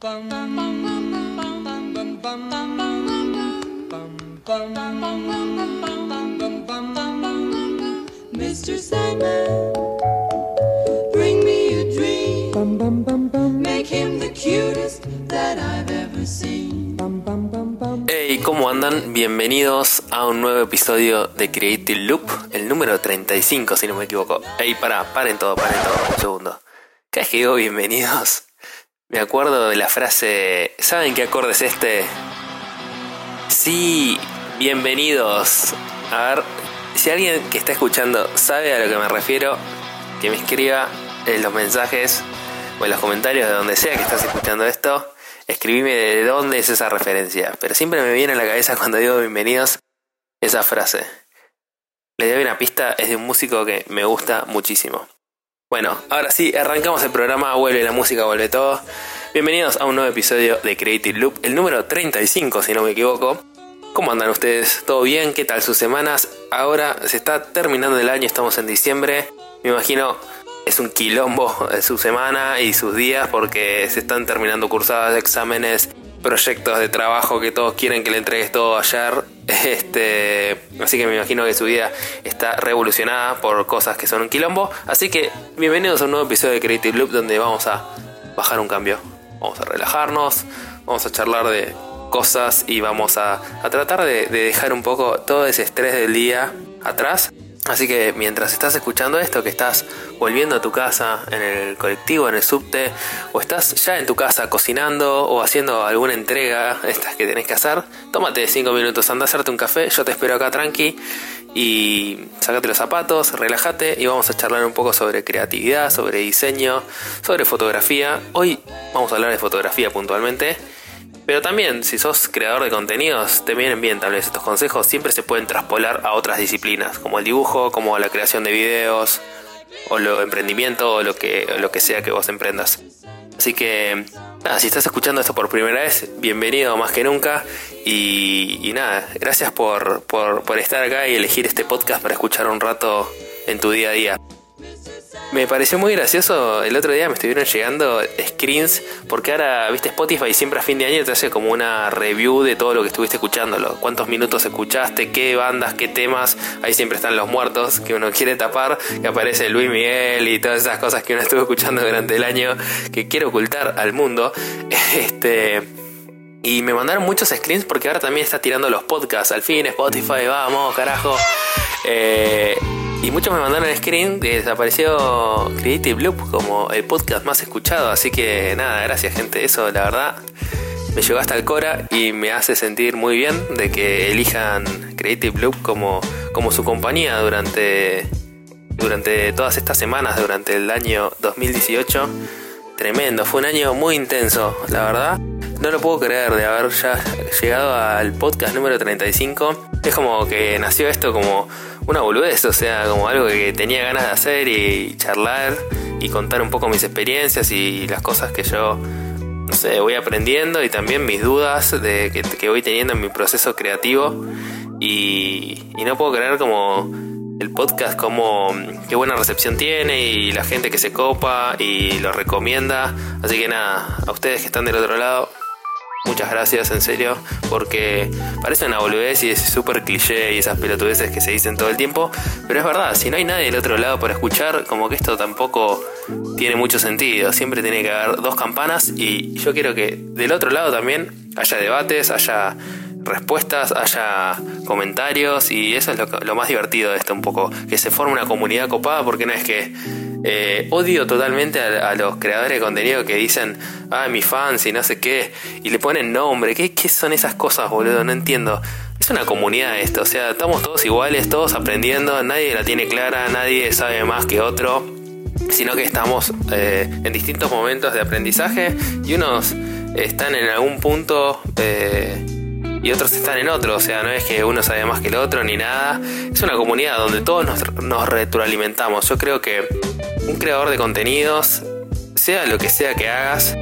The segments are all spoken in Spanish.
Mr. Sandman, bring me a dream. Make him the cutest that I've ever seen. Hey, ¿cómo andan? Bienvenidos a un nuevo episodio de Creative Loop, el número 35, si no me equivoco. Hey, para, paren todo, paren todo, un segundo. Cada vez que digo bienvenidos, me acuerdo de la frase, ¿saben qué acorde es este? Sí, bienvenidos. A ver, si alguien que está escuchando sabe a lo que me refiero, que me escriba en los mensajes o en los comentarios de donde sea que estás escuchando esto, escribime de dónde es esa referencia. Pero siempre me viene a la cabeza cuando digo bienvenidos esa frase. Le doy una pista, es de un músico que me gusta muchísimo. Bueno, ahora sí, arrancamos el programa, vuelve la música, vuelve todo. Bienvenidos a un nuevo episodio de Creative Loop, el número 35 si no me equivoco. ¿Cómo andan ustedes? ¿Todo bien? ¿Qué tal sus semanas? Ahora se está terminando el año, estamos en diciembre. Me imagino es un quilombo de su semana y sus días porque se están terminando cursadas, exámenes, proyectos de trabajo que todos quieren que le entregues todo ayer. Este, así que me imagino que su vida está revolucionada por cosas que son un quilombo. Así que bienvenidos a un nuevo episodio de Creative Loop donde vamos a bajar un cambio. Vamos a relajarnos, vamos a charlar de cosas y vamos a, tratar de, dejar un poco todo ese estrés del día atrás. Así que mientras estás escuchando esto, que estás volviendo a tu casa en el colectivo, en el subte, o estás ya en tu casa cocinando o haciendo alguna entrega, estas que tenés que hacer, tómate 5 minutos, anda a hacerte un café, yo te espero acá tranqui y sacate los zapatos, relájate y vamos a charlar un poco sobre creatividad, sobre diseño, sobre fotografía. Hoy vamos a hablar de fotografía puntualmente pero también, si sos creador de contenidos, te vienen bien tal vez estos consejos, siempre se pueden traspolar a otras disciplinas, como el dibujo, como la creación de videos, o lo emprendimiento, o lo que, lo que sea que vos emprendas. Así que, nada, si estás escuchando esto por primera vez, bienvenido más que nunca. Y, nada, gracias por, por, por estar acá y elegir este podcast para escuchar un rato en tu día a día. Me pareció muy gracioso, el otro día me estuvieron llegando screens, porque ahora, viste, Spotify siempre a fin de año te hace como una review de todo lo que estuviste escuchando, cuántos minutos escuchaste, qué bandas, qué temas, ahí siempre están los muertos que uno quiere tapar, que aparece Luis Miguel y todas esas cosas que uno estuvo escuchando durante el año, que quiere ocultar al mundo. Este... Y me mandaron muchos screens porque ahora también está tirando los podcasts. Al fin, Spotify, vamos, carajo. Eh, y muchos me mandaron screen que desapareció Creative Loop como el podcast más escuchado. Así que nada, gracias gente. Eso la verdad me llegó hasta el Cora y me hace sentir muy bien de que elijan Creative Loop como, como su compañía durante, durante todas estas semanas, durante el año 2018. Tremendo, fue un año muy intenso, la verdad. No lo puedo creer de haber ya llegado al podcast número 35. Es como que nació esto como una boludez, o sea, como algo que tenía ganas de hacer y charlar y contar un poco mis experiencias y las cosas que yo, no sé, voy aprendiendo y también mis dudas de que, voy teniendo en mi proceso creativo. Y, y no puedo creer como el podcast como qué buena recepción tiene y la gente que se copa y lo recomienda. Así que nada, a ustedes que están del otro lado, Muchas gracias, en serio, porque parece una boludez y es súper cliché y esas pelotudeces que se dicen todo el tiempo, pero es verdad, si no hay nadie del otro lado para escuchar, como que esto tampoco tiene mucho sentido, siempre tiene que haber dos campanas y yo quiero que del otro lado también haya debates, haya respuestas, haya comentarios y eso es lo, más divertido de esto un poco, que se forme una comunidad copada porque no es que eh, odio totalmente a, los creadores de contenido que dicen, ah, mis fans y no sé qué, y le ponen nombre. ¿Qué, ¿Qué son esas cosas, boludo? No entiendo. Es una comunidad esto, o sea, estamos todos iguales, todos aprendiendo, nadie la tiene clara, nadie sabe más que otro, sino que estamos eh, en distintos momentos de aprendizaje y unos están en algún punto... Eh, y otros están en otro, o sea, no es que uno sabe más que el otro ni nada, es una comunidad donde todos nos, nos retroalimentamos. Yo creo que un creador de contenidos, sea lo que sea que hagas,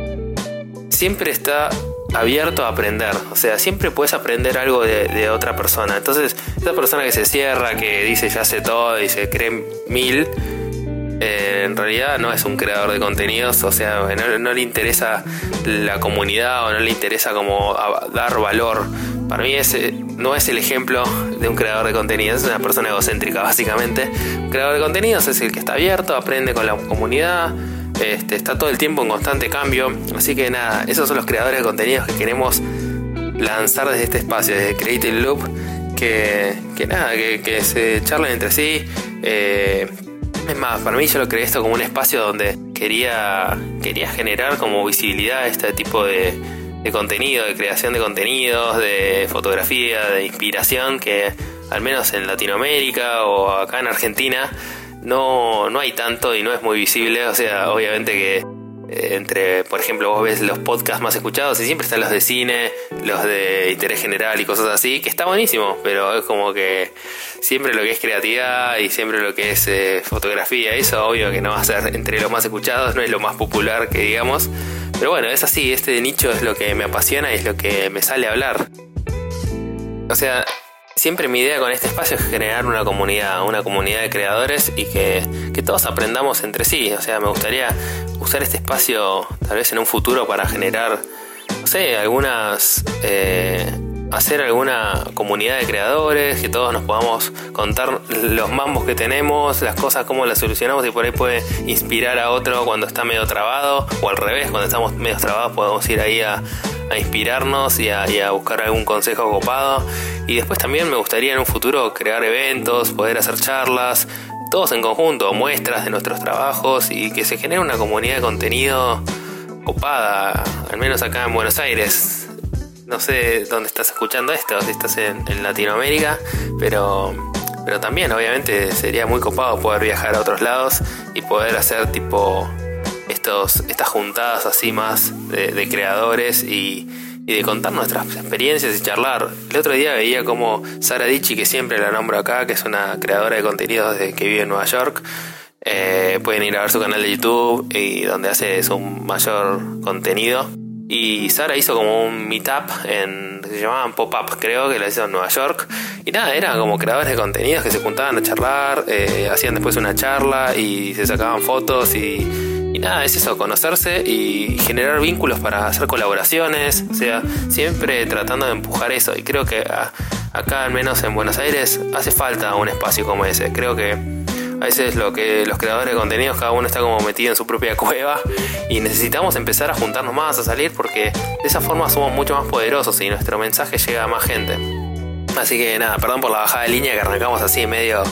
siempre está abierto a aprender. O sea, siempre puedes aprender algo de, otra persona. Entonces, esa persona que se cierra, que dice ya sé todo y se cree mil, eh, en realidad no es un creador de contenidos, o sea, no, le interesa la comunidad o no le interesa como dar valor. Para mí ese no es el ejemplo de un creador de contenidos, es una persona egocéntrica básicamente. Un creador de contenidos es el que está abierto, aprende con la comunidad, este, está todo el tiempo en constante cambio. Así que nada, esos son los creadores de contenidos que queremos lanzar desde este espacio, desde Creative Loop, que, nada, que, se charlen entre sí. Eh, es más, para mí yo lo creé esto como un espacio donde quería, quería generar como visibilidad este tipo de, contenido, de creación de contenidos, de fotografía, de inspiración, que al menos en Latinoamérica o acá en Argentina no, no hay tanto y no es muy visible. O sea, obviamente que entre, por ejemplo, vos ves los podcasts más escuchados y siempre están los de cine, los de interés general y cosas así, que está buenísimo, pero es como que siempre lo que es creatividad y siempre lo que es eh, fotografía, eso obvio que no va a ser entre los más escuchados, no es lo más popular que digamos, pero bueno, es así, este nicho es lo que me apasiona y es lo que me sale a hablar. O sea, Siempre mi idea con este espacio es generar una comunidad, una comunidad de creadores y que, todos aprendamos entre sí. O sea, me gustaría usar este espacio tal vez en un futuro para generar, no sé, algunas... Eh, hacer alguna comunidad de creadores, que todos nos podamos contar los mambos que tenemos, las cosas, cómo las solucionamos y por ahí puede inspirar a otro cuando está medio trabado o al revés, cuando estamos medio trabados podemos ir ahí a, a inspirarnos y a, buscar algún consejo copado. Y después también me gustaría en un futuro crear eventos, poder hacer charlas, todos en conjunto, muestras de nuestros trabajos y que se genere una comunidad de contenido copada, al menos acá en Buenos Aires. No sé dónde estás escuchando esto, si estás en, en Latinoamérica, pero, pero también obviamente sería muy copado poder viajar a otros lados y poder hacer tipo estos, estas juntadas así más de, creadores y, de contar nuestras experiencias y charlar. El otro día veía como Sara Dichi, que siempre la nombro acá, que es una creadora de contenidos que vive en Nueva York, eh, pueden ir a ver su canal de YouTube y donde hace su mayor contenido. Y Sara hizo como un meetup en. se llamaban Pop-Up, creo que lo hizo en Nueva York. Y nada, eran como creadores de contenidos que se juntaban a charlar, eh, hacían después una charla y se sacaban fotos y y nada, es eso, conocerse y generar vínculos para hacer colaboraciones, o sea, siempre tratando de empujar eso. Y creo que acá, al menos en Buenos Aires, hace falta un espacio como ese. Creo que a veces lo que los creadores de contenidos, cada uno está como metido en su propia cueva y necesitamos empezar a juntarnos más, a salir, porque de esa forma somos mucho más poderosos y nuestro mensaje llega a más gente. Así que nada, perdón por la bajada de línea que arrancamos así medio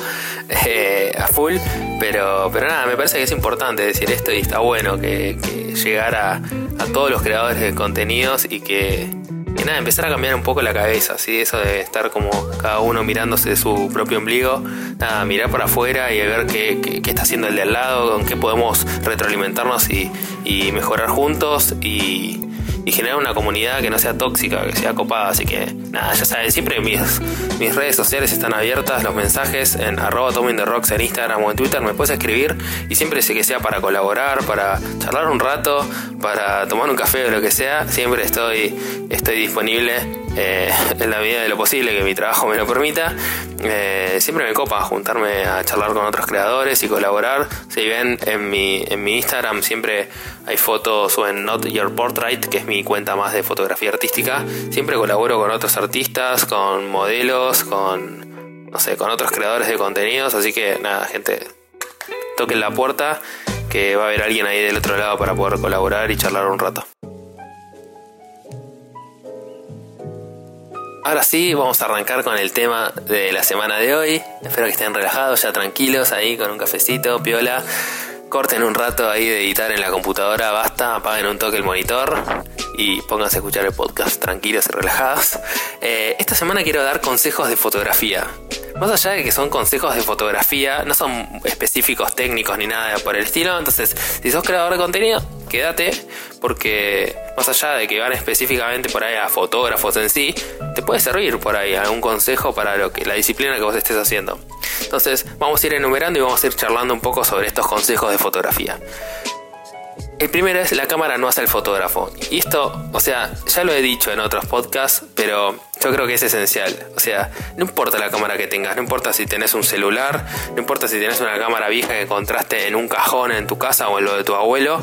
eh, a full, pero, pero nada, me parece que es importante decir esto y está bueno que, que llegar a, todos los creadores de contenidos y que, nada, empezar a cambiar un poco la cabeza, ¿sí? eso de estar como cada uno mirándose de su propio ombligo, nada, mirar para afuera y ver qué, qué, está haciendo el de al lado, con qué podemos retroalimentarnos y, y mejorar juntos y y generar una comunidad que no sea tóxica, que sea copada. Así que nada, ya saben, siempre mis, mis redes sociales están abiertas, los mensajes en arroba Rocks en Instagram o en Twitter me puedes escribir y siempre sé que sea para colaborar, para charlar un rato, para tomar un café o lo que sea, siempre estoy, estoy disponible eh, en la medida de lo posible que mi trabajo me lo permita. Eh, siempre me copa juntarme a charlar con otros creadores y colaborar. Si ven en mi, en mi Instagram siempre hay fotos o en Not Your Portrait, que es mi cuenta más de fotografía artística, siempre colaboro con otros artistas, con modelos, con no sé, con otros creadores de contenidos, así que nada, gente, toquen la puerta que va a haber alguien ahí del otro lado para poder colaborar y charlar un rato. Ahora sí, vamos a arrancar con el tema de la semana de hoy. Espero que estén relajados, ya tranquilos, ahí con un cafecito, piola. Corten un rato ahí de editar en la computadora, basta, apaguen un toque el monitor y pónganse a escuchar el podcast tranquilos y relajados. Eh, esta semana quiero dar consejos de fotografía. Más allá de que son consejos de fotografía, no son específicos técnicos ni nada por el estilo. Entonces, si sos creador de contenido, quédate, porque más allá de que van específicamente por ahí a fotógrafos en sí, te puede servir por ahí algún consejo para lo que la disciplina que vos estés haciendo. Entonces, vamos a ir enumerando y vamos a ir charlando un poco sobre estos consejos de fotografía. El primero es la cámara no hace el fotógrafo. Y esto, o sea, ya lo he dicho en otros podcasts, pero yo creo que es esencial. O sea, no importa la cámara que tengas, no importa si tenés un celular, no importa si tenés una cámara vieja que encontraste en un cajón en tu casa o en lo de tu abuelo,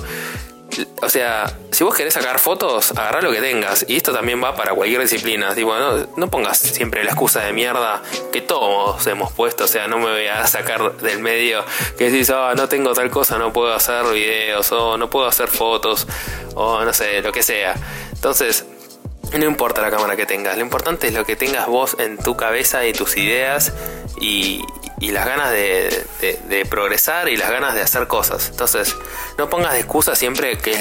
o sea, si vos querés sacar fotos, agarrá lo que tengas. Y esto también va para cualquier disciplina. Tipo, no, no pongas siempre la excusa de mierda que todos hemos puesto. O sea, no me voy a sacar del medio que decís, oh, no tengo tal cosa, no puedo hacer videos, o no puedo hacer fotos, o no sé, lo que sea. Entonces, no importa la cámara que tengas, lo importante es lo que tengas vos en tu cabeza y tus ideas y, y las ganas de, progresar y las ganas de hacer cosas. Entonces, no pongas excusa siempre que,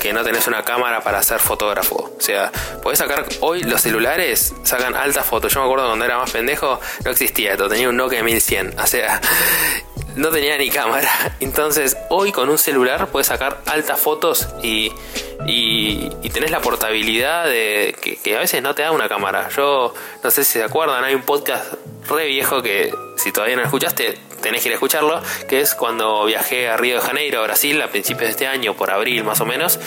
que, no tenés una cámara para ser fotógrafo. O sea, podés sacar. Hoy los celulares sacan altas fotos. Yo me acuerdo cuando era más pendejo, no existía esto. Tenía un Nokia 1100. O sea, no tenía ni cámara. Entonces, hoy con un celular puedes sacar altas fotos y, y, tenés la portabilidad de que, que, a veces no te da una cámara. Yo no sé si se acuerdan, hay un podcast re viejo que si todavía no escuchaste, tenés que ir a escucharlo, que es cuando viajé a Río de Janeiro, a Brasil, a principios de este año, por abril más o menos,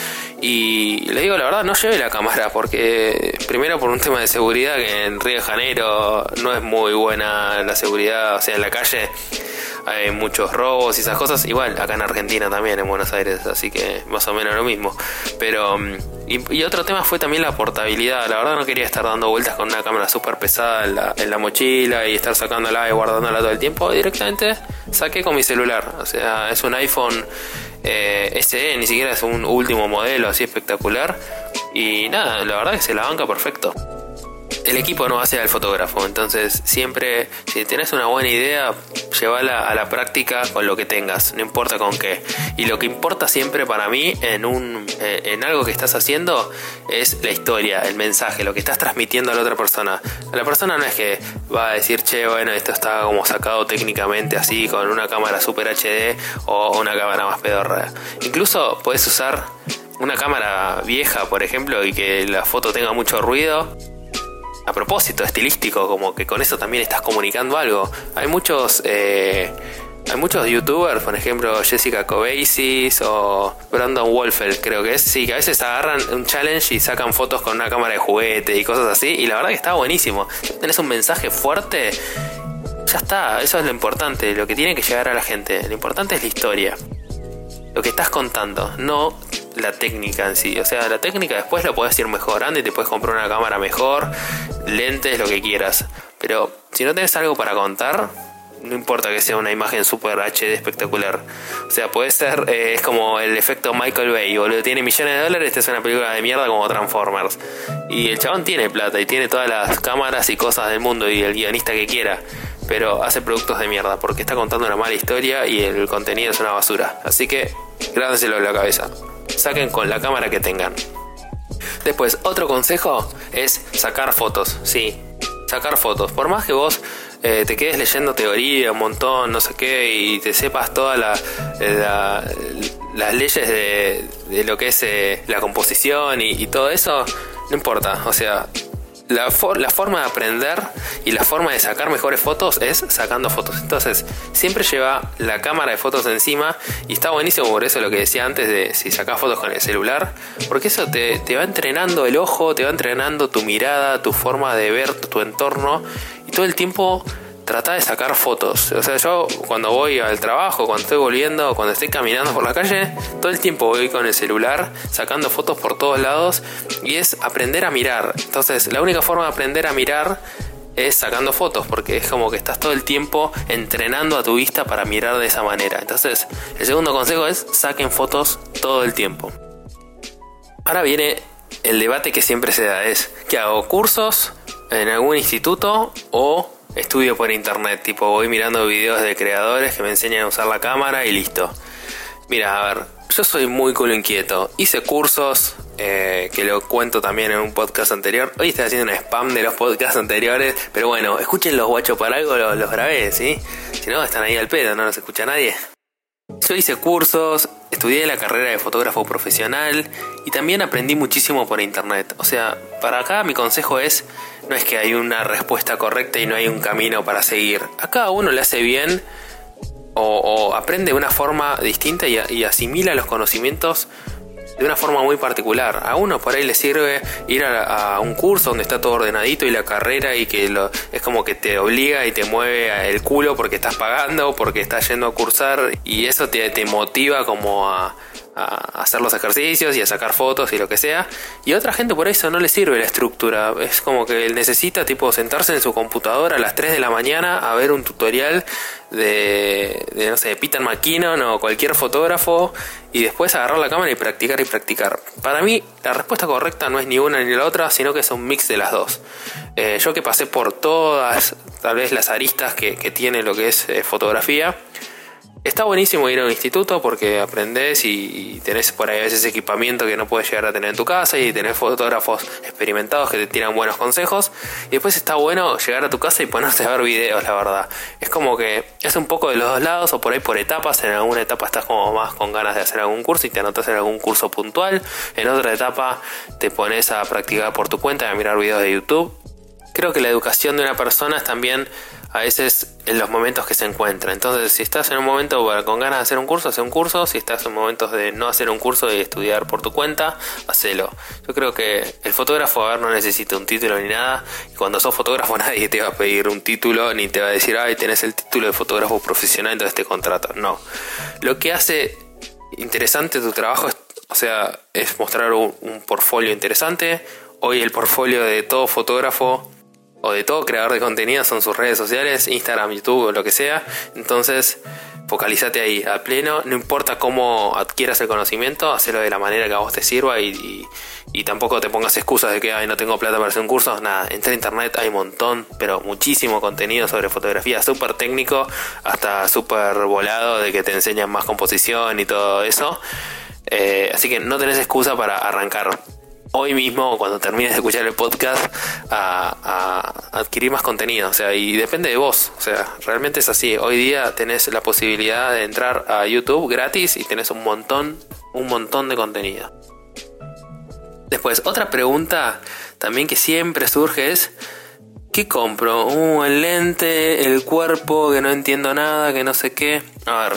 y le digo la verdad, no llevé la cámara, porque primero por un tema de seguridad, que en Río de Janeiro no es muy buena la seguridad, o sea, en la calle hay muchos robos y esas cosas. Igual acá en Argentina también, en Buenos Aires, así que más o menos lo mismo. Pero, mm, y, otro tema fue también la portabilidad. La verdad no quería estar dando vueltas con una cámara súper pesada en la, en la, mochila y estar sacándola y guardándola todo el tiempo. Directamente saqué con mi celular. O sea, es un iPhone eh, SE, ni siquiera es un último modelo así espectacular. Y nada, la verdad que se la banca perfecto el equipo no va a ser el fotógrafo. Entonces, siempre, si tienes una buena idea, llévala a la práctica con lo que tengas, no importa con qué. Y lo que importa siempre para mí en, un, eh, en algo que estás haciendo es la historia, el mensaje, lo que estás transmitiendo a la otra persona. La persona no es que va a decir, che, bueno, esto está como sacado técnicamente así, con una cámara super HD o una cámara más pedorra. Incluso puedes usar una cámara vieja, por ejemplo, y que la foto tenga mucho ruido a propósito, estilístico, como que con eso también estás comunicando algo. Hay muchos, eh, hay muchos youtubers, por ejemplo Jessica Cobasis o Brandon Wolfer, creo que es, sí, que a veces agarran un challenge y sacan fotos con una cámara de juguete y cosas así, y la verdad que está buenísimo. Si tenés un mensaje fuerte, ya está, eso es lo importante, lo que tiene que llegar a la gente. Lo importante es la historia. Lo que estás contando, no la técnica en sí. O sea, la técnica después la puedes ir mejorando y te puedes comprar una cámara mejor, lentes, lo que quieras. Pero si no tienes algo para contar, no importa que sea una imagen super HD espectacular. O sea, puede ser, eh, es como el efecto Michael Bay, boludo. Tiene millones de dólares, esta es una película de mierda como Transformers. Y el chabón tiene plata y tiene todas las cámaras y cosas del mundo y el guionista que quiera. Pero hace productos de mierda porque está contando una mala historia y el contenido es una basura. Así que, grábenselo en la cabeza saquen con la cámara que tengan. Después, otro consejo es sacar fotos, sí, sacar fotos. Por más que vos eh, te quedes leyendo teoría un montón, no sé qué, y te sepas todas las leyes de, lo que es eh, la composición y todo eso, no importa. O sea, la, la, forma de aprender y la forma de sacar mejores fotos es sacando fotos. Entonces, siempre lleva la cámara de fotos encima y está buenísimo por eso lo que decía antes de si sacas fotos con el celular, porque eso te, te va entrenando el ojo, te va entrenando tu mirada, tu forma de ver tu entorno y todo el tiempo trata de sacar fotos. O sea, yo cuando voy al trabajo, cuando estoy volviendo, cuando estoy caminando por la calle, todo el tiempo voy con el celular sacando fotos por todos lados y es aprender a mirar. Entonces, la única forma de aprender a mirar es sacando fotos, porque es como que estás todo el tiempo entrenando a tu vista para mirar de esa manera. Entonces, el segundo consejo es saquen fotos todo el tiempo. Ahora viene el debate que siempre se da, es que hago cursos en algún instituto o estudio por internet, tipo voy mirando videos de creadores que me enseñan a usar la cámara y listo. Mira, a ver, yo soy muy culo inquieto. Hice cursos, eh, que lo cuento también en un podcast anterior. Hoy estoy haciendo un spam de los podcasts anteriores, pero bueno, escuchen los guachos para algo, los, los grabé, ¿sí? Si no, están ahí al pedo, no los escucha nadie. Yo hice cursos, estudié la carrera de fotógrafo profesional y también aprendí muchísimo por internet. O sea, para acá mi consejo es, no es que hay una respuesta correcta y no hay un camino para seguir. A cada uno le hace bien o, aprende de una forma distinta y, asimila los conocimientos de una forma muy particular. A uno por ahí le sirve ir a, un curso donde está todo ordenadito y la carrera y que lo, es como que te obliga y te mueve el culo porque estás pagando, porque estás yendo a cursar y eso te, te motiva como a a hacer los ejercicios y a sacar fotos y lo que sea. Y a otra gente por eso no le sirve la estructura. Es como que él necesita tipo sentarse en su computadora a las 3 de la mañana a ver un tutorial de, de no sé, Peter McKinnon o cualquier fotógrafo y después agarrar la cámara y practicar y practicar. Para mí la respuesta correcta no es ni una ni la otra, sino que es un mix de las dos. Eh, yo que pasé por todas, tal vez las aristas que, tiene lo que es eh, fotografía, Está buenísimo ir a un instituto porque aprendes y, tenés por ahí a veces equipamiento que no puedes llegar a tener en tu casa y tenés fotógrafos experimentados que te tiran buenos consejos. Y después está bueno llegar a tu casa y ponerte a ver videos, la verdad. Es como que es un poco de los dos lados o por ahí por etapas. En alguna etapa estás como más con ganas de hacer algún curso y te anotas en algún curso puntual. En otra etapa te pones a practicar por tu cuenta y a mirar videos de YouTube. Creo que la educación de una persona es también a veces en los momentos que se encuentra. Entonces, si estás en un momento con ganas de hacer un curso, hace un curso. Si estás en momentos de no hacer un curso y estudiar por tu cuenta, hacelo. Yo creo que el fotógrafo, no necesita un título ni nada. Y cuando sos fotógrafo, nadie te va a pedir un título ni te va a decir, ay, tenés el título de fotógrafo profesional, entonces te contrato. No. Lo que hace interesante tu trabajo es, o sea, es mostrar un portfolio interesante. Hoy el portfolio de todo fotógrafo o de todo creador de contenido son sus redes sociales, Instagram, YouTube o lo que sea. Entonces, focalízate ahí a pleno. No importa cómo adquieras el conocimiento, hacelo de la manera que a vos te sirva y, tampoco te pongas excusas de que Ay, no tengo plata para hacer un curso. Nada, entra a internet, hay un montón, pero muchísimo contenido sobre fotografía, súper técnico, hasta súper volado de que te enseñan más composición y todo eso. Eh, así que no tenés excusa para arrancar hoy mismo, cuando termines de escuchar el podcast, a, adquirir más contenido. O sea, y depende de vos. O sea, realmente es así. Hoy día tenés la posibilidad de entrar a YouTube gratis y tenés un montón, un montón de contenido. Después, otra pregunta también que siempre surge es. ¿Qué compro? Uh, el lente, el cuerpo, que no entiendo nada, que no sé qué. A ver,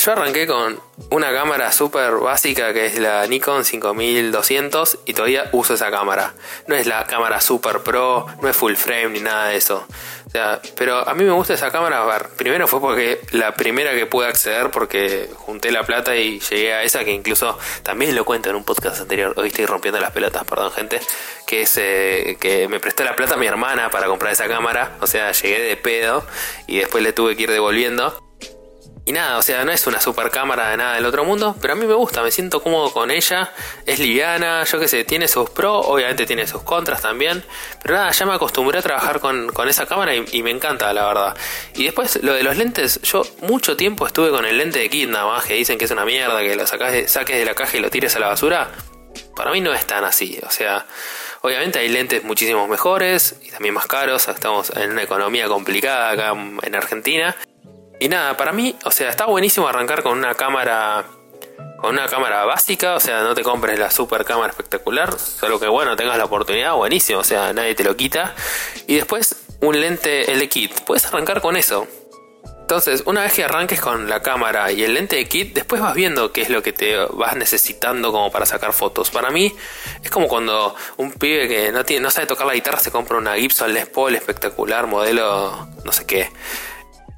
yo arranqué con una cámara súper básica que es la Nikon 5200 y todavía uso esa cámara. No es la cámara super pro, no es full frame ni nada de eso. O sea, pero a mí me gusta esa cámara. Primero fue porque la primera que pude acceder porque junté la plata y llegué a esa que incluso también lo cuento en un podcast anterior. Hoy estoy rompiendo las pelotas, perdón gente. Que es eh, que me prestó la plata mi hermana para comprar esa cámara. O sea, llegué de pedo y después le tuve que ir devolviendo. Y nada, o sea, no es una super cámara de nada del otro mundo, pero a mí me gusta, me siento cómodo con ella, es liviana, yo qué sé, tiene sus pros, obviamente tiene sus contras también, pero nada, ya me acostumbré a trabajar con, esa cámara y, me encanta, la verdad. Y después, lo de los lentes, yo mucho tiempo estuve con el lente de kit nada más, que dicen que es una mierda, que lo sacas saques de la caja y lo tires a la basura. Para mí no es tan así, o sea, obviamente hay lentes muchísimos mejores y también más caros, estamos en una economía complicada acá en Argentina y nada, para mí, o sea, está buenísimo arrancar con una cámara con una cámara básica, o sea, no te compres la super cámara espectacular, solo que bueno, tengas la oportunidad, buenísimo, o sea, nadie te lo quita. Y después un lente L kit, puedes arrancar con eso. Entonces, una vez que arranques con la cámara y el lente de kit, después vas viendo qué es lo que te vas necesitando como para sacar fotos. Para mí, es como cuando un pibe que no, tiene, no sabe tocar la guitarra se compra una Gibson Les Paul espectacular, modelo no sé qué.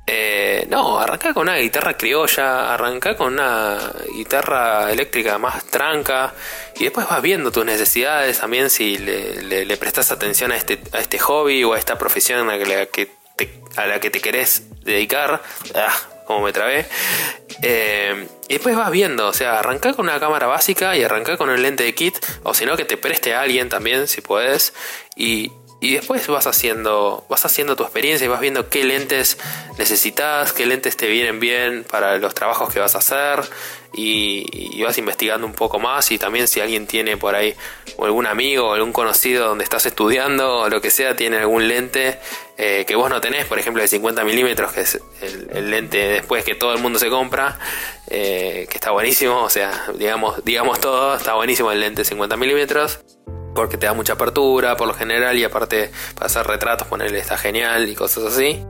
Eh, no, arranca con una guitarra criolla, arranca con una guitarra eléctrica más tranca y después vas viendo tus necesidades también si le, prestas atención a este, a este hobby o a esta profesión a la que te, a la que te querés dedicar. Ah, como me trabé. Eh, y después vas viendo, o sea, arranca con una cámara básica y arranca con el lente de kit, o si no, que te preste a alguien también, si puedes. Y, y después vas haciendo, vas haciendo tu experiencia y vas viendo qué lentes necesitas, qué lentes te vienen bien para los trabajos que vas a hacer y, vas investigando un poco más y también si alguien tiene por ahí o algún amigo o algún conocido donde estás estudiando o lo que sea tiene algún lente eh, que vos no tenés, por ejemplo de 50 milímetros que es el, lente después que todo el mundo se compra, eh, que está buenísimo, o sea, digamos, digamos todo, está buenísimo el lente de 50 milímetros porque te da mucha apertura por lo general y aparte para hacer retratos ponerle está genial y cosas así.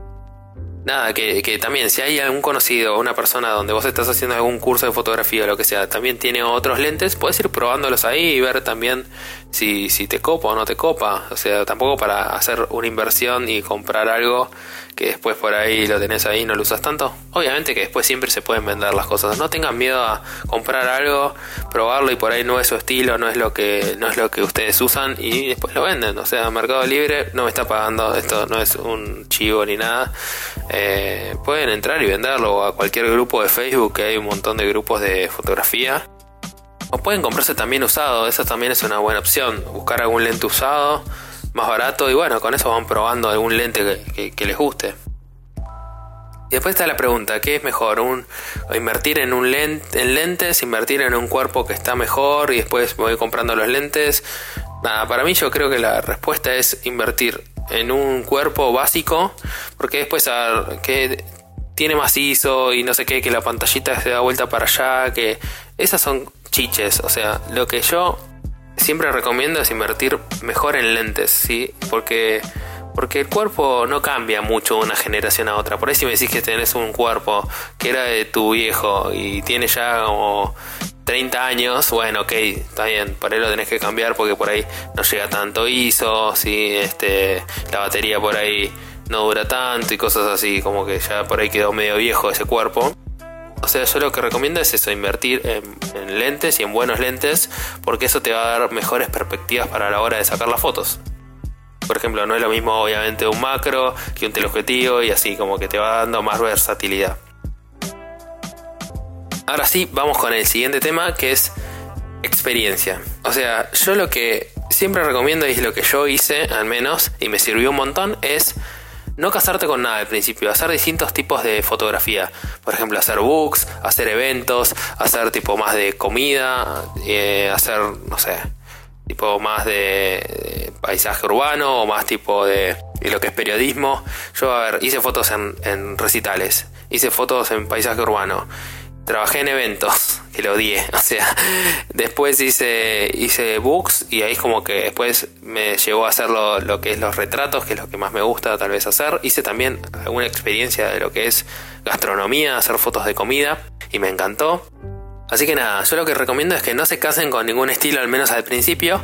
nada, que, que, también si hay algún conocido, una persona donde vos estás haciendo algún curso de fotografía o lo que sea, también tiene otros lentes, puedes ir probándolos ahí y ver también si, si te copa o no te copa. O sea, tampoco para hacer una inversión y comprar algo que después por ahí lo tenés ahí y no lo usas tanto. Obviamente que después siempre se pueden vender las cosas. No tengan miedo a comprar algo, probarlo y por ahí no es su estilo, no es lo que, no es lo que ustedes usan y después lo venden. O sea, Mercado Libre no me está pagando, esto no es un chivo ni nada. Eh, pueden entrar y venderlo a cualquier grupo de Facebook, que hay un montón de grupos de fotografía. O pueden comprarse también usado, esa también es una buena opción. Buscar algún lente usado más barato y bueno, con eso van probando algún lente que, les guste. Y después está la pregunta, ¿qué es mejor? Un, ¿Invertir en un lente, en lentes? ¿Invertir en un cuerpo que está mejor y después voy comprando los lentes? Nada, para mí yo creo que la respuesta es invertir en un cuerpo básico, porque después a, que tiene macizo y no sé qué, que la pantallita se da vuelta para allá, que esas son chiches, o sea, lo que yo siempre recomiendo es invertir mejor en lentes, ¿sí? Porque, porque el cuerpo no cambia mucho de una generación a otra. Por ahí si me decís que tenés un cuerpo que era de tu viejo y tiene ya como 30 años, bueno, ok, está bien, por ahí lo tenés que cambiar porque por ahí no llega tanto ISO, ¿sí? este, la batería por ahí no dura tanto y cosas así, como que ya por ahí quedó medio viejo ese cuerpo. Sea, yo lo que recomiendo es eso, invertir en, lentes y en buenos lentes, porque eso te va a dar mejores perspectivas para la hora de sacar las fotos. Por ejemplo, no es lo mismo obviamente un macro que un teleobjetivo y así, como que te va dando más versatilidad. Ahora sí, vamos con el siguiente tema que es experiencia. O sea, yo lo que siempre recomiendo y es lo que yo hice, al menos, y me sirvió un montón, es no casarte con nada al principio, hacer distintos tipos de fotografía. Por ejemplo, hacer books, hacer eventos, hacer tipo más de comida, eh, hacer, no sé, tipo más de, paisaje urbano o más tipo de, lo que es periodismo. Yo, a ver, hice fotos en, en recitales, hice fotos en paisaje urbano trabajé en eventos, que lo odié. O sea, después hice, hice books y ahí es como que después me llegó a hacer lo, lo, que es los retratos, que es lo que más me gusta tal vez hacer. Hice también alguna experiencia de lo que es gastronomía, hacer fotos de comida y me encantó. Así que nada, yo lo que recomiendo es que no se casen con ningún estilo, al menos al principio,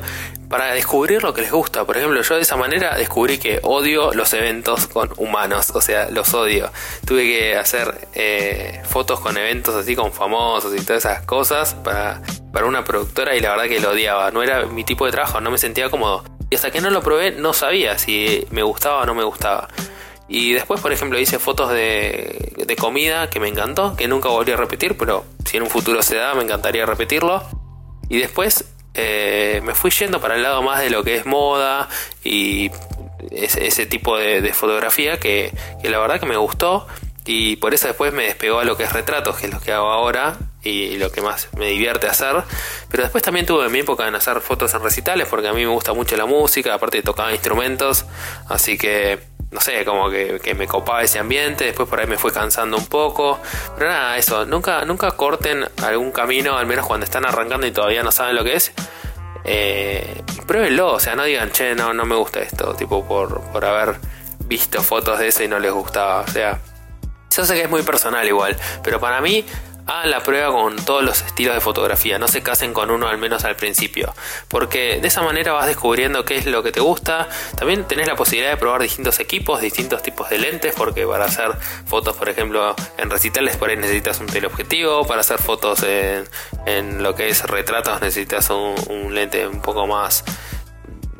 para descubrir lo que les gusta. Por ejemplo, yo de esa manera descubrí que odio los eventos con humanos, o sea, los odio. Tuve que hacer eh, fotos con eventos así con famosos y todas esas cosas para, para una productora y la verdad que lo odiaba. No era mi tipo de trabajo, no me sentía cómodo. Y hasta que no lo probé no sabía si me gustaba o no me gustaba. Y después, por ejemplo, hice fotos de, de comida que me encantó, que nunca volví a repetir, pero si en un futuro se da, me encantaría repetirlo. Y después eh, me fui yendo para el lado más de lo que es moda y ese, tipo de, fotografía que, que, la verdad que me gustó. Y por eso después me despegó a lo que es retratos, que es lo que hago ahora y lo que más me divierte hacer. Pero después también tuve mi época en hacer fotos en recitales, porque a mí me gusta mucho la música, aparte tocaba instrumentos, así que no sé, como que, me copaba ese ambiente, después por ahí me fue cansando un poco, pero nada, eso, nunca, nunca corten algún camino, al menos cuando están arrancando y todavía no saben lo que es, eh, pruébenlo, o sea, no digan, che, no, no me gusta esto, tipo por, por haber visto fotos de eso y no les gustaba, o sea, yo sé que es muy personal igual, pero para mí hagan la prueba con todos los estilos de fotografía, no se casen con uno al menos al principio, porque de esa manera vas descubriendo qué es lo que te gusta, también tenés la posibilidad de probar distintos equipos, distintos tipos de lentes, porque para hacer fotos, por ejemplo, en recitales por ahí necesitas un teleobjetivo, para hacer fotos en, lo que es retratos necesitas un, un lente un poco más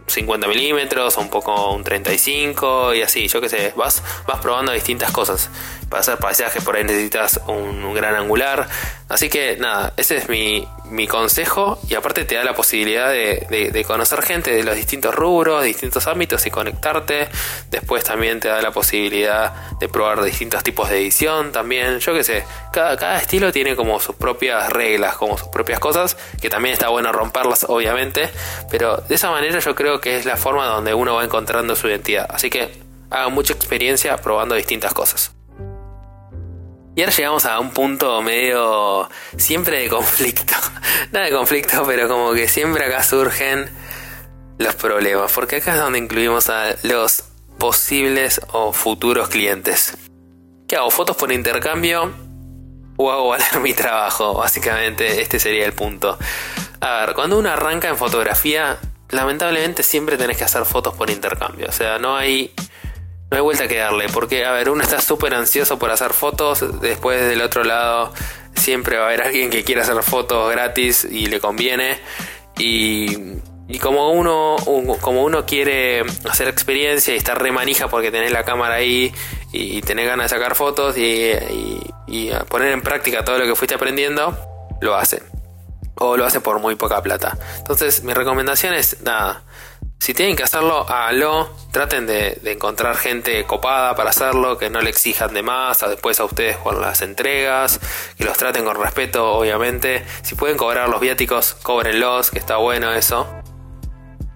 50 milímetros un poco un 35 y así, yo qué sé, vas, vas probando distintas cosas. Para hacer paisajes por ahí necesitas un, gran angular. Así que nada, ese es mi, mi consejo y aparte te da la posibilidad de, conocer gente de los distintos rubros, distintos ámbitos y conectarte. Después también te da la posibilidad de probar distintos tipos de edición también. Yo qué sé, cada, cada estilo tiene como sus propias reglas, como sus propias cosas, que también está bueno romperlas obviamente. Pero de esa manera yo creo que es la forma donde uno va encontrando su identidad. Así que hagan mucha experiencia probando distintas cosas. Y ahora llegamos a un punto medio siempre de conflicto. Nada de conflicto, pero como que siempre acá surgen los problemas. Porque acá es donde incluimos a los posibles o futuros clientes. ¿Qué hago? ¿Fotos por intercambio? ¿O hago valer mi trabajo? Básicamente este sería el punto. A ver, cuando uno arranca en fotografía, lamentablemente siempre tenés que hacer fotos por intercambio. O sea, no hay, no hay vuelta que darle. Porque, a ver, uno está súper ansioso por hacer fotos. Después del otro lado, siempre va a haber alguien que quiera hacer fotos gratis y le conviene. Y, y como uno, como uno quiere hacer experiencia y estar re manija porque tenés la cámara ahí y tenés ganas de sacar fotos y, y poner en práctica todo lo que fuiste aprendiendo, lo hace o lo hace por muy poca plata. Entonces, mi recomendación es nada. Si tienen que hacerlo, háganlo. Traten de, encontrar gente copada para hacerlo, que no le exijan de más a después a ustedes por las entregas, que los traten con respeto, obviamente. Si pueden cobrar los viáticos, cóbrenlos, que está bueno eso.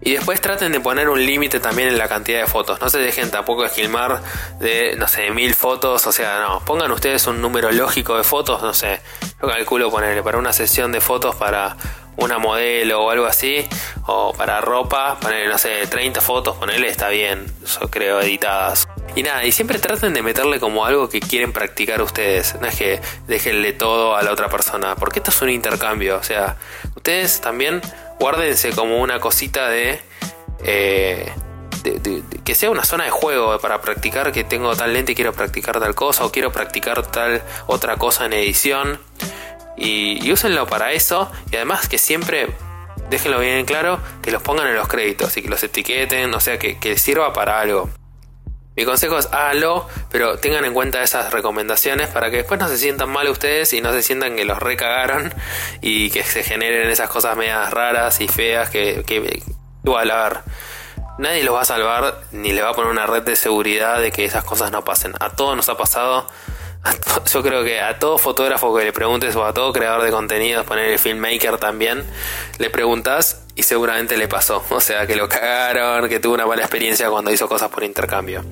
Y después traten de poner un límite también en la cantidad de fotos. No se dejen tampoco esquilmar de, no sé, mil fotos. O sea, no, pongan ustedes un número lógico de fotos, no sé. Yo calculo ponerle para una sesión de fotos para una modelo o algo así. O para ropa, ponerle, no sé, 30 fotos, ponerle, está bien. Yo creo, editadas. Y nada, y siempre traten de meterle como algo que quieren practicar ustedes. No es que dejenle todo a la otra persona. Porque esto es un intercambio. O sea, ustedes también guárdense como una cosita de, eh, que sea una zona de juego para practicar que tengo tal lente y quiero practicar tal cosa o quiero practicar tal otra cosa en edición y, úsenlo para eso y además que siempre déjenlo bien en claro que los pongan en los créditos y que los etiqueten o sea que, que sirva para algo mi consejo es háganlo, pero tengan en cuenta esas recomendaciones para que después no se sientan mal ustedes y no se sientan que los recagaron y que se generen esas cosas medias raras y feas que, que igual a ver. Nadie los va a salvar ni le va a poner una red de seguridad de que esas cosas no pasen. A todos nos ha pasado. yo creo que a todo fotógrafo que le preguntes o a todo creador de contenidos, poner el filmmaker también, le preguntas y seguramente le pasó. O sea, que lo cagaron, que tuvo una mala experiencia cuando hizo cosas por intercambio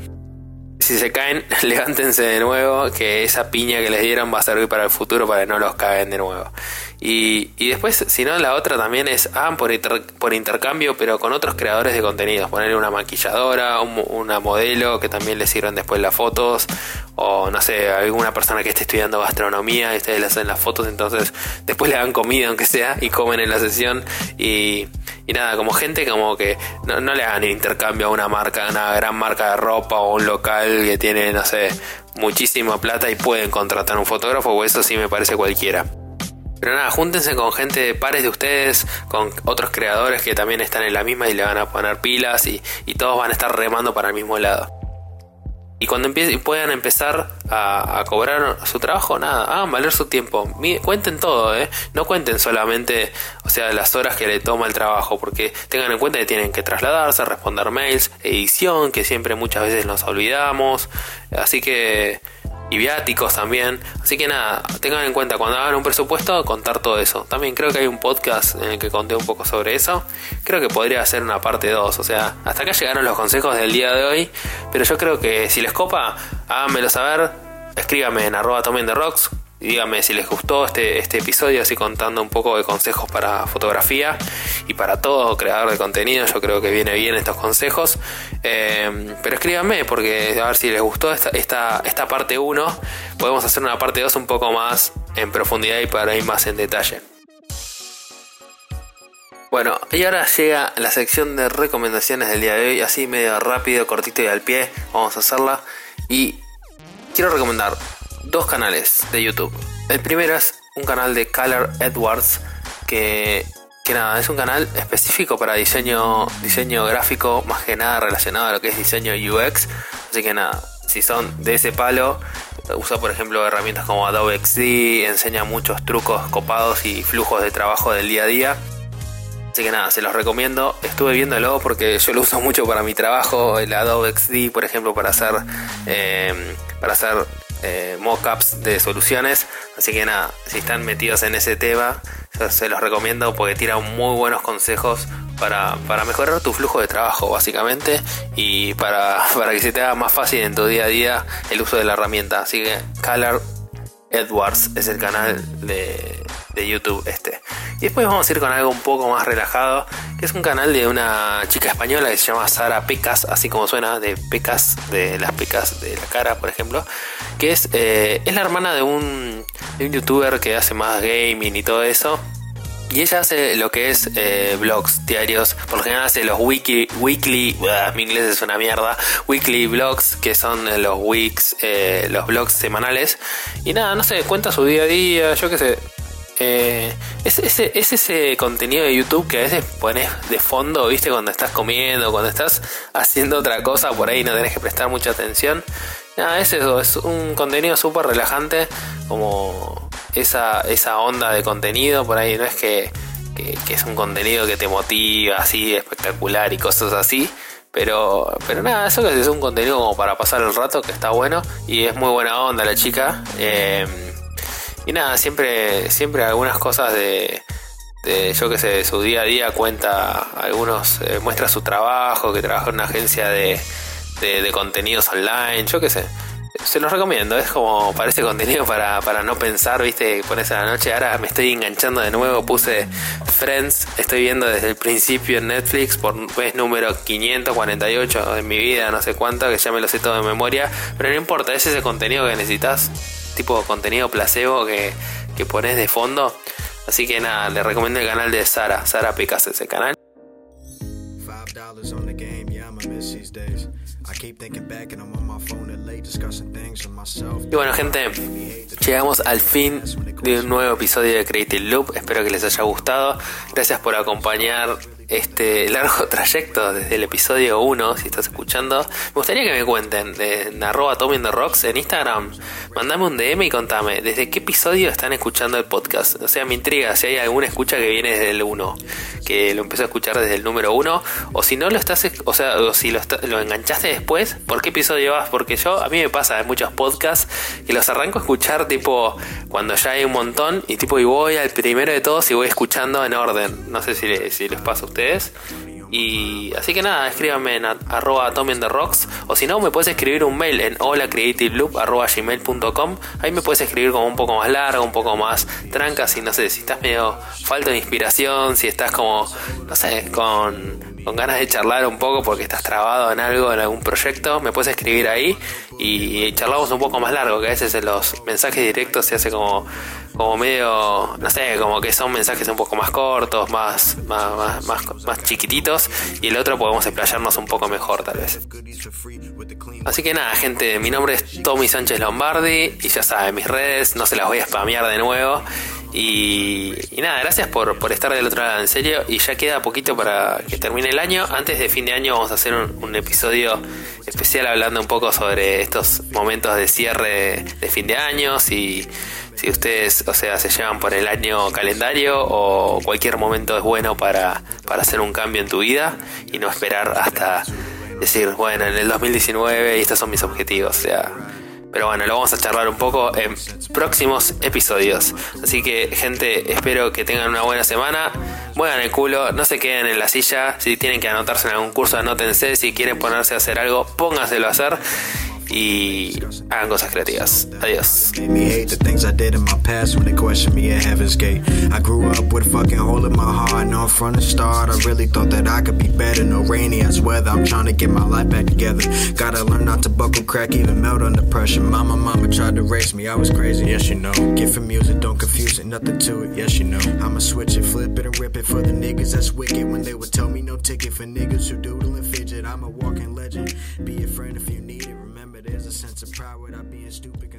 si se caen, levántense de nuevo, que esa piña que les dieron va a servir para el futuro para que no los caguen de nuevo. Y, y después, si no, la otra también es, hagan por, por intercambio, pero con otros creadores de contenidos. Ponerle una maquilladora, una modelo que también les sirvan después las fotos, o no sé, alguna persona que esté estudiando gastronomía y ustedes le hacen las fotos, entonces después le dan comida, aunque sea, y comen en la sesión. Y, y nada, como gente como que no, no le hagan intercambio a una marca, una gran marca de ropa o un local que tiene, no sé, muchísima plata y pueden contratar un fotógrafo, o eso sí me parece cualquiera. Pero nada, júntense con gente de pares de ustedes, con otros creadores que también están en la misma y le van a poner pilas y, y todos van a estar remando para el mismo lado. Y cuando empiecen, puedan empezar a, cobrar su trabajo, nada, hagan valer su tiempo. cuenten todo, ¿eh? No cuenten solamente, o sea, las horas que le toma el trabajo, porque tengan en cuenta que tienen que trasladarse, responder mails, edición, que siempre muchas veces nos olvidamos. Así que y viáticos también. Así que nada, tengan en cuenta cuando hagan un presupuesto contar todo eso. También creo que hay un podcast en el que conté un poco sobre eso. Creo que podría ser una parte 2. O sea, hasta acá llegaron los consejos del día de hoy. Pero yo creo que si les copa, háganmelo saber. Escríbame en arroba tomen de rocks díganme si les gustó este, este episodio, así contando un poco de consejos para fotografía y para todo creador de contenido. Yo creo que viene bien estos consejos. Eh, pero escríbanme, porque a ver si les gustó esta, esta, esta parte 1, podemos hacer una parte 2 un poco más en profundidad y para ir más en detalle. Bueno, y ahora llega la sección de recomendaciones del día de hoy, así medio rápido, cortito y al pie, vamos a hacerla. Y quiero recomendar dos canales de YouTube. El primero es un canal de Color Edwards, que, que nada, es un canal específico para diseño, diseño gráfico, más que nada relacionado a lo que es diseño UX. Así que nada, si son de ese palo, usa por ejemplo herramientas como Adobe XD, enseña muchos trucos copados y flujos de trabajo del día a día. Así que nada, se los recomiendo. Estuve viéndolo porque yo lo uso mucho para mi trabajo, el Adobe XD, por ejemplo, para hacer, eh, para hacer eh, mockups de soluciones. Así que nada, si están metidos en ese tema, se los recomiendo porque tira muy buenos consejos para, mejorar tu flujo de trabajo, básicamente, y para, para que se te haga más fácil en tu día a día el uso de la herramienta. Así que Color Edwards es el canal de, de YouTube este. Y después vamos a ir con algo un poco más relajado, que es un canal de una chica española que se llama Sara Pecas, así como suena, de pecas, de las pecas de la cara, por ejemplo. Que es, eh, es la hermana de un, youtuber que hace más gaming y todo eso. Y ella hace lo que es eh, blogs diarios. Por lo general hace los wiki, weekly, mi inglés es una mierda, weekly blogs, que son los weeks, eh, los blogs semanales. Y nada, no sé, cuenta su día a día, yo qué sé. Eh, es, ese, es ese contenido de YouTube que a veces pones de fondo, viste, cuando estás comiendo, cuando estás haciendo otra cosa, por ahí no tenés que prestar mucha atención. Nada, es eso, es un contenido súper relajante, como esa, esa onda de contenido, por ahí no es que, es un contenido que te motiva así espectacular y cosas así. Pero, pero nada, eso que es un contenido como para pasar el rato que está bueno y es muy buena onda la chica. Eh, y nada, siempre, siempre algunas cosas de, de yo que sé, de su día a día cuenta algunos, eh, muestra su trabajo, que trabaja en una agencia de, de, de contenidos online, yo qué sé se los recomiendo, es como parece contenido para, para no pensar, viste, pones a la noche. Ahora me estoy enganchando de nuevo, puse Friends, estoy viendo desde el principio en Netflix por vez número 548 de mi vida, no sé cuánto, que ya me lo sé todo de memoria, pero no importa, es ese contenido que necesitas, tipo contenido placebo que, que pones de fondo. Así que nada, le recomiendo el canal de Sara, Sara Pecas, ese canal. Y bueno gente, llegamos al fin de un nuevo episodio de Creative Loop. Espero que les haya gustado. Gracias por acompañar este largo trayecto desde el episodio 1, si estás escuchando. Me gustaría que me cuenten en arroba Rocks en Instagram. Mandame un DM y contame desde qué episodio están escuchando el podcast. O sea, me intriga si hay alguna escucha que viene desde el 1, que lo empezó a escuchar desde el número 1, o si no lo estás, o sea, o si lo, lo enganchaste después, ¿por qué episodio vas? Porque yo, a mí me pasa en muchos podcasts que los arranco a escuchar tipo cuando ya hay un montón y tipo y voy al primero de todos y voy escuchando en orden. No sé si, si les pasa a ustedes y así que nada, escríbanme en arroba the rocks o si no me puedes escribir un mail en holacreativeloop arroba gmail.com ahí me puedes escribir como un poco más largo, un poco más tranca, si no sé, si estás medio falta de inspiración, si estás como, no sé, con, con ganas de charlar un poco porque estás trabado en algo, en algún proyecto, me puedes escribir ahí y charlamos un poco más largo, que a veces en los mensajes directos se hace como como medio, no sé, como que son mensajes un poco más cortos, más, más, más, más, chiquititos, y el otro podemos explayarnos un poco mejor tal vez. Así que nada, gente, mi nombre es Tommy Sánchez Lombardi, y ya saben, mis redes no se las voy a spamear de nuevo. Y, nada, gracias por, por, estar del otro lado, en serio. Y ya queda poquito para que termine el año. Antes de fin de año vamos a hacer un, episodio especial hablando un poco sobre estos momentos de cierre de, fin de años y si ustedes, o sea, se llevan por el año calendario o cualquier momento es bueno para, para hacer un cambio en tu vida y no esperar hasta decir, bueno, en el 2019 y estos son mis objetivos. O sea, pero bueno, lo vamos a charlar un poco en próximos episodios. Así que, gente, espero que tengan una buena semana. Muevan el culo, no se queden en la silla. Si tienen que anotarse en algún curso, anótense. Si quieren ponerse a hacer algo, pónganselo a hacer y hagan cosas creativas. Adiós. I grew up with fucking hole in my heart. No, from the start, I really thought that I could be better. No rainy ass weather. I'm trying to get my life back together. Gotta learn not to buckle, crack, even melt under pressure. Mama, mama tried to race me. I was crazy, yes, you know. Get from music, don't confuse it, nothing to it, yes, you know. I'ma switch it, flip it, and rip it for the niggas that's wicked. When they would tell me no ticket for niggas who doodle and fidget. I'm a walking legend. Be a friend if you need try without being stupid.